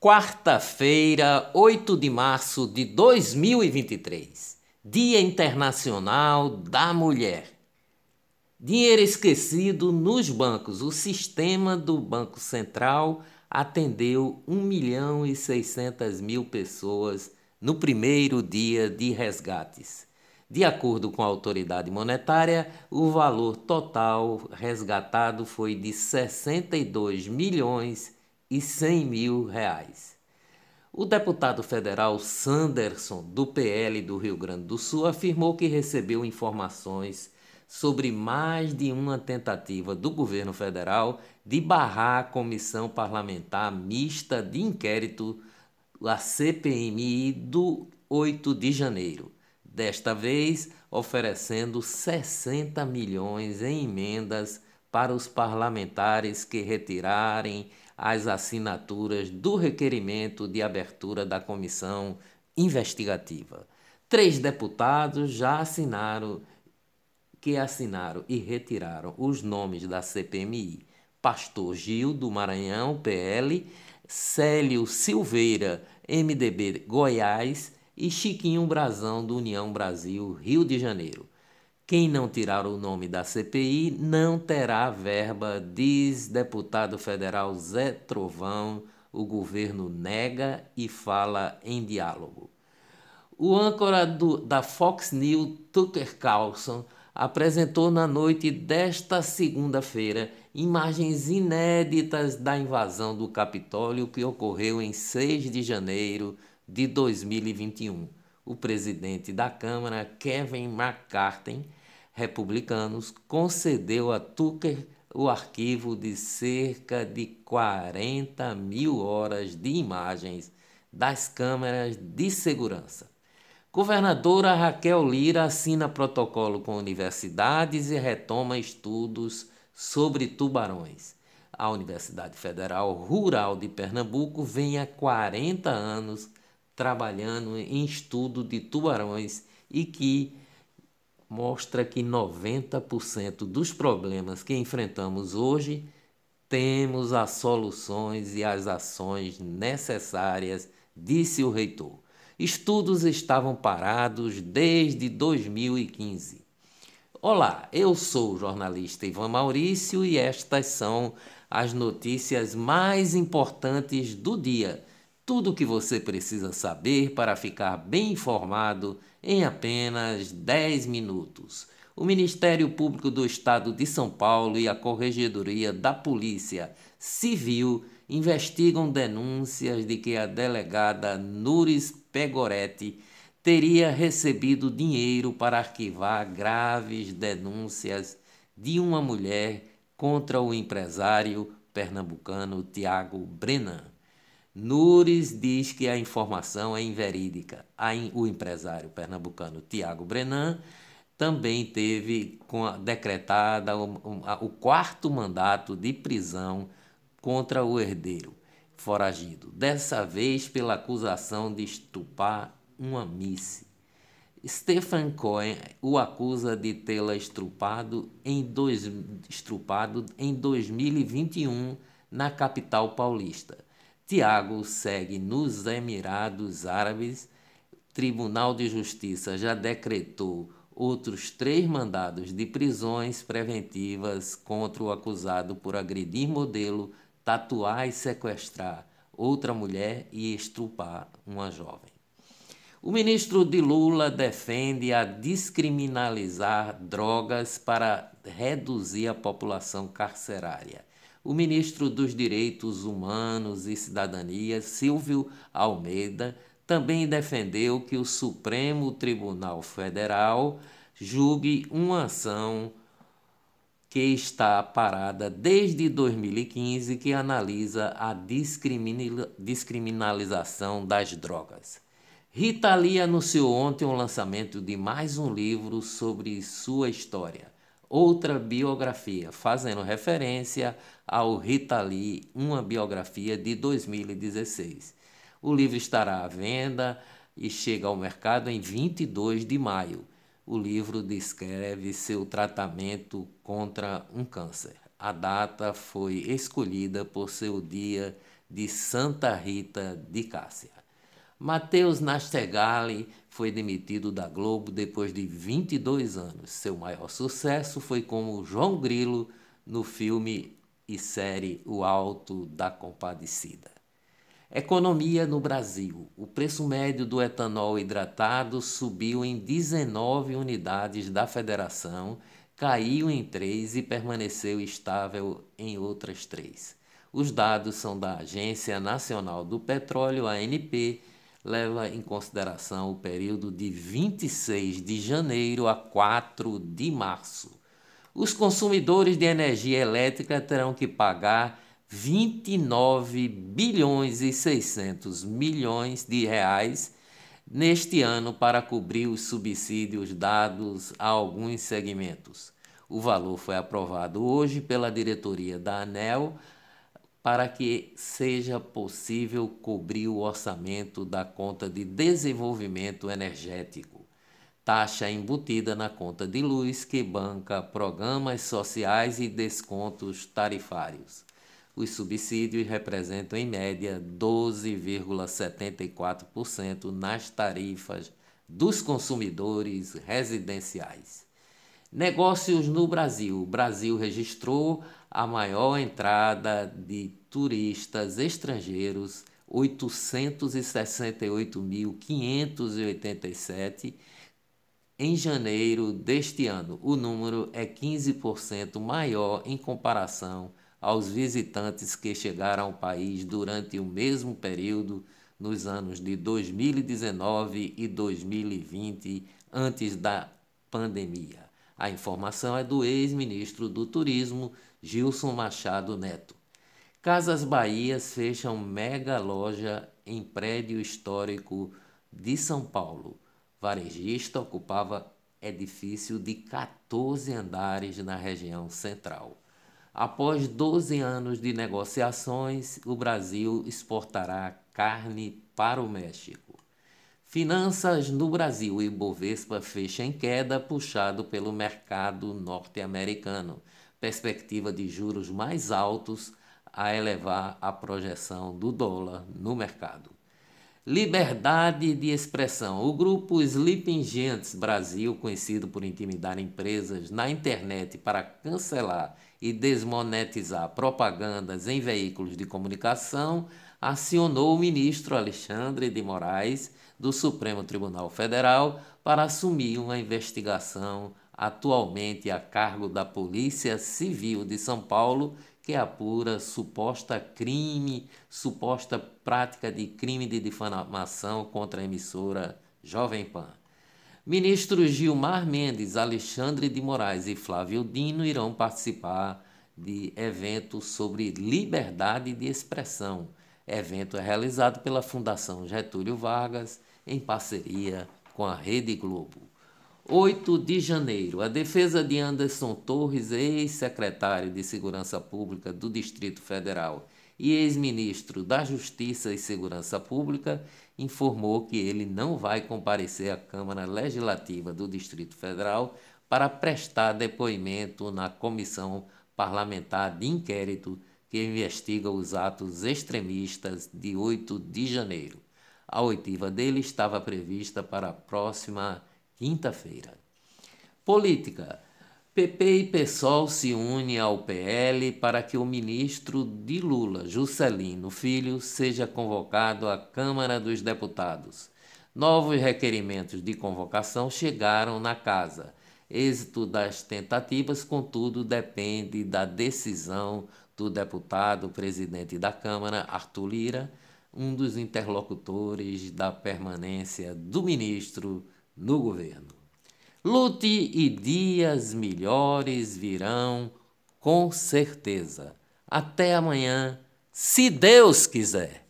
Quarta-feira, 8 de março de 2023, Dia Internacional da Mulher. Dinheiro esquecido nos bancos. O sistema do Banco Central atendeu 1 milhão e 600 mil pessoas no primeiro dia de resgates. De acordo com a autoridade monetária, o valor total resgatado foi de 62 milhões e 100 mil reais. O deputado federal Sanderson, do PL do Rio Grande do Sul, afirmou que recebeu informações sobre mais de uma tentativa do governo federal de barrar a Comissão Parlamentar Mista de Inquérito, a CPMI, do 8 de janeiro. Desta vez, oferecendo 60 milhões em emendas para os parlamentares que retirarem as assinaturas do requerimento de abertura da comissão investigativa. Três deputados já assinaram que assinaram e retiraram os nomes da CPMI. Pastor Gil do Maranhão, PL, Célio Silveira, MDB Goiás e Chiquinho Brazão do União Brasil, Rio de Janeiro. Quem não tirar o nome da CPI não terá verba, diz deputado federal Zé Trovão. O governo nega e fala em diálogo. O âncora do, da Fox News, Tucker Carlson, apresentou na noite desta segunda-feira imagens inéditas da invasão do Capitólio que ocorreu em 6 de janeiro de 2021. O presidente da Câmara, Kevin McCarthy, republicanos concedeu a Tucker o arquivo de cerca de 40 mil horas de imagens das câmeras de segurança. Governadora Raquel Lira assina protocolo com universidades e retoma estudos sobre tubarões. A Universidade Federal Rural de Pernambuco vem há 40 anos trabalhando em estudo de tubarões e que mostra que 90% dos problemas que enfrentamos hoje temos as soluções e as ações necessárias, disse o reitor. Estudos estavam parados desde 2015. Olá, eu sou o jornalista Ivan Maurício e estas são as notícias mais importantes do dia tudo o que você precisa saber para ficar bem informado em apenas 10 minutos. O Ministério Público do Estado de São Paulo e a Corregedoria da Polícia Civil investigam denúncias de que a delegada Nuris Pegoretti teria recebido dinheiro para arquivar graves denúncias de uma mulher contra o empresário pernambucano Tiago Brenan. Nures diz que a informação é inverídica. O empresário pernambucano Tiago Brenan também teve decretada o quarto mandato de prisão contra o herdeiro foragido, dessa vez pela acusação de estupar uma misse. Stephen Cohen o acusa de tê-la estrupado em, dois, estrupado em 2021 na capital paulista. Tiago segue nos Emirados Árabes. Tribunal de Justiça já decretou outros três mandados de prisões preventivas contra o acusado por agredir modelo, tatuar e sequestrar outra mulher e estrupar uma jovem. O ministro de Lula defende a descriminalizar drogas para reduzir a população carcerária o ministro dos Direitos Humanos e Cidadania, Silvio Almeida, também defendeu que o Supremo Tribunal Federal julgue uma ação que está parada desde 2015 que analisa a descriminalização das drogas. Rita Lee anunciou ontem o lançamento de mais um livro sobre sua história outra biografia, fazendo referência ao Rita Lee, uma biografia de 2016. O livro estará à venda e chega ao mercado em 22 de maio. O livro descreve seu tratamento contra um câncer. A data foi escolhida por seu dia de Santa Rita de Cássia. Matheus Nastegali foi demitido da Globo depois de 22 anos. Seu maior sucesso foi como João Grilo no filme e série O Alto da Compadecida. Economia no Brasil. O preço médio do etanol hidratado subiu em 19 unidades da federação, caiu em 3 e permaneceu estável em outras 3. Os dados são da Agência Nacional do Petróleo, ANP, leva em consideração o período de 26 de janeiro a 4 de março. Os consumidores de energia elétrica terão que pagar 29 bilhões e 600 milhões de reais neste ano para cobrir os subsídios dados a alguns segmentos. O valor foi aprovado hoje pela diretoria da ANEL para que seja possível cobrir o orçamento da conta de desenvolvimento energético, taxa embutida na conta de luz que banca programas sociais e descontos tarifários. Os subsídios representam, em média, 12,74% nas tarifas dos consumidores residenciais. Negócios no Brasil. O Brasil registrou a maior entrada de turistas estrangeiros, 868.587 em janeiro deste ano. O número é 15% maior em comparação aos visitantes que chegaram ao país durante o mesmo período nos anos de 2019 e 2020, antes da pandemia. A informação é do ex-ministro do Turismo, Gilson Machado Neto. Casas Bahias fecham mega loja em prédio histórico de São Paulo. Varejista ocupava edifício de 14 andares na região central. Após 12 anos de negociações, o Brasil exportará carne para o México. Finanças no Brasil. O Ibovespa fecha em queda, puxado pelo mercado norte-americano. Perspectiva de juros mais altos a elevar a projeção do dólar no mercado. Liberdade de expressão. O grupo Sleeping Giants Brasil, conhecido por intimidar empresas na internet para cancelar e desmonetizar propagandas em veículos de comunicação, acionou o ministro Alexandre de Moraes do Supremo Tribunal Federal para assumir uma investigação atualmente a cargo da Polícia Civil de São Paulo que apura suposta crime, suposta prática de crime de difamação contra a emissora Jovem Pan. Ministros Gilmar Mendes, Alexandre de Moraes e Flávio Dino irão participar de evento sobre liberdade de expressão. Evento é realizado pela Fundação Getúlio Vargas em parceria com a Rede Globo. 8 de janeiro, a defesa de Anderson Torres, ex-secretário de Segurança Pública do Distrito Federal e ex-ministro da Justiça e Segurança Pública, informou que ele não vai comparecer à Câmara Legislativa do Distrito Federal para prestar depoimento na Comissão Parlamentar de Inquérito que investiga os atos extremistas de 8 de janeiro. A oitiva dele estava prevista para a próxima quinta-feira. Política. PP e PSOL se unem ao PL para que o ministro de Lula, Juscelino Filho, seja convocado à Câmara dos Deputados. Novos requerimentos de convocação chegaram na casa. Êxito das tentativas, contudo, depende da decisão do deputado presidente da Câmara, Arthur Lira, um dos interlocutores da permanência do ministro no governo. Lute e dias melhores virão com certeza. Até amanhã, se Deus quiser.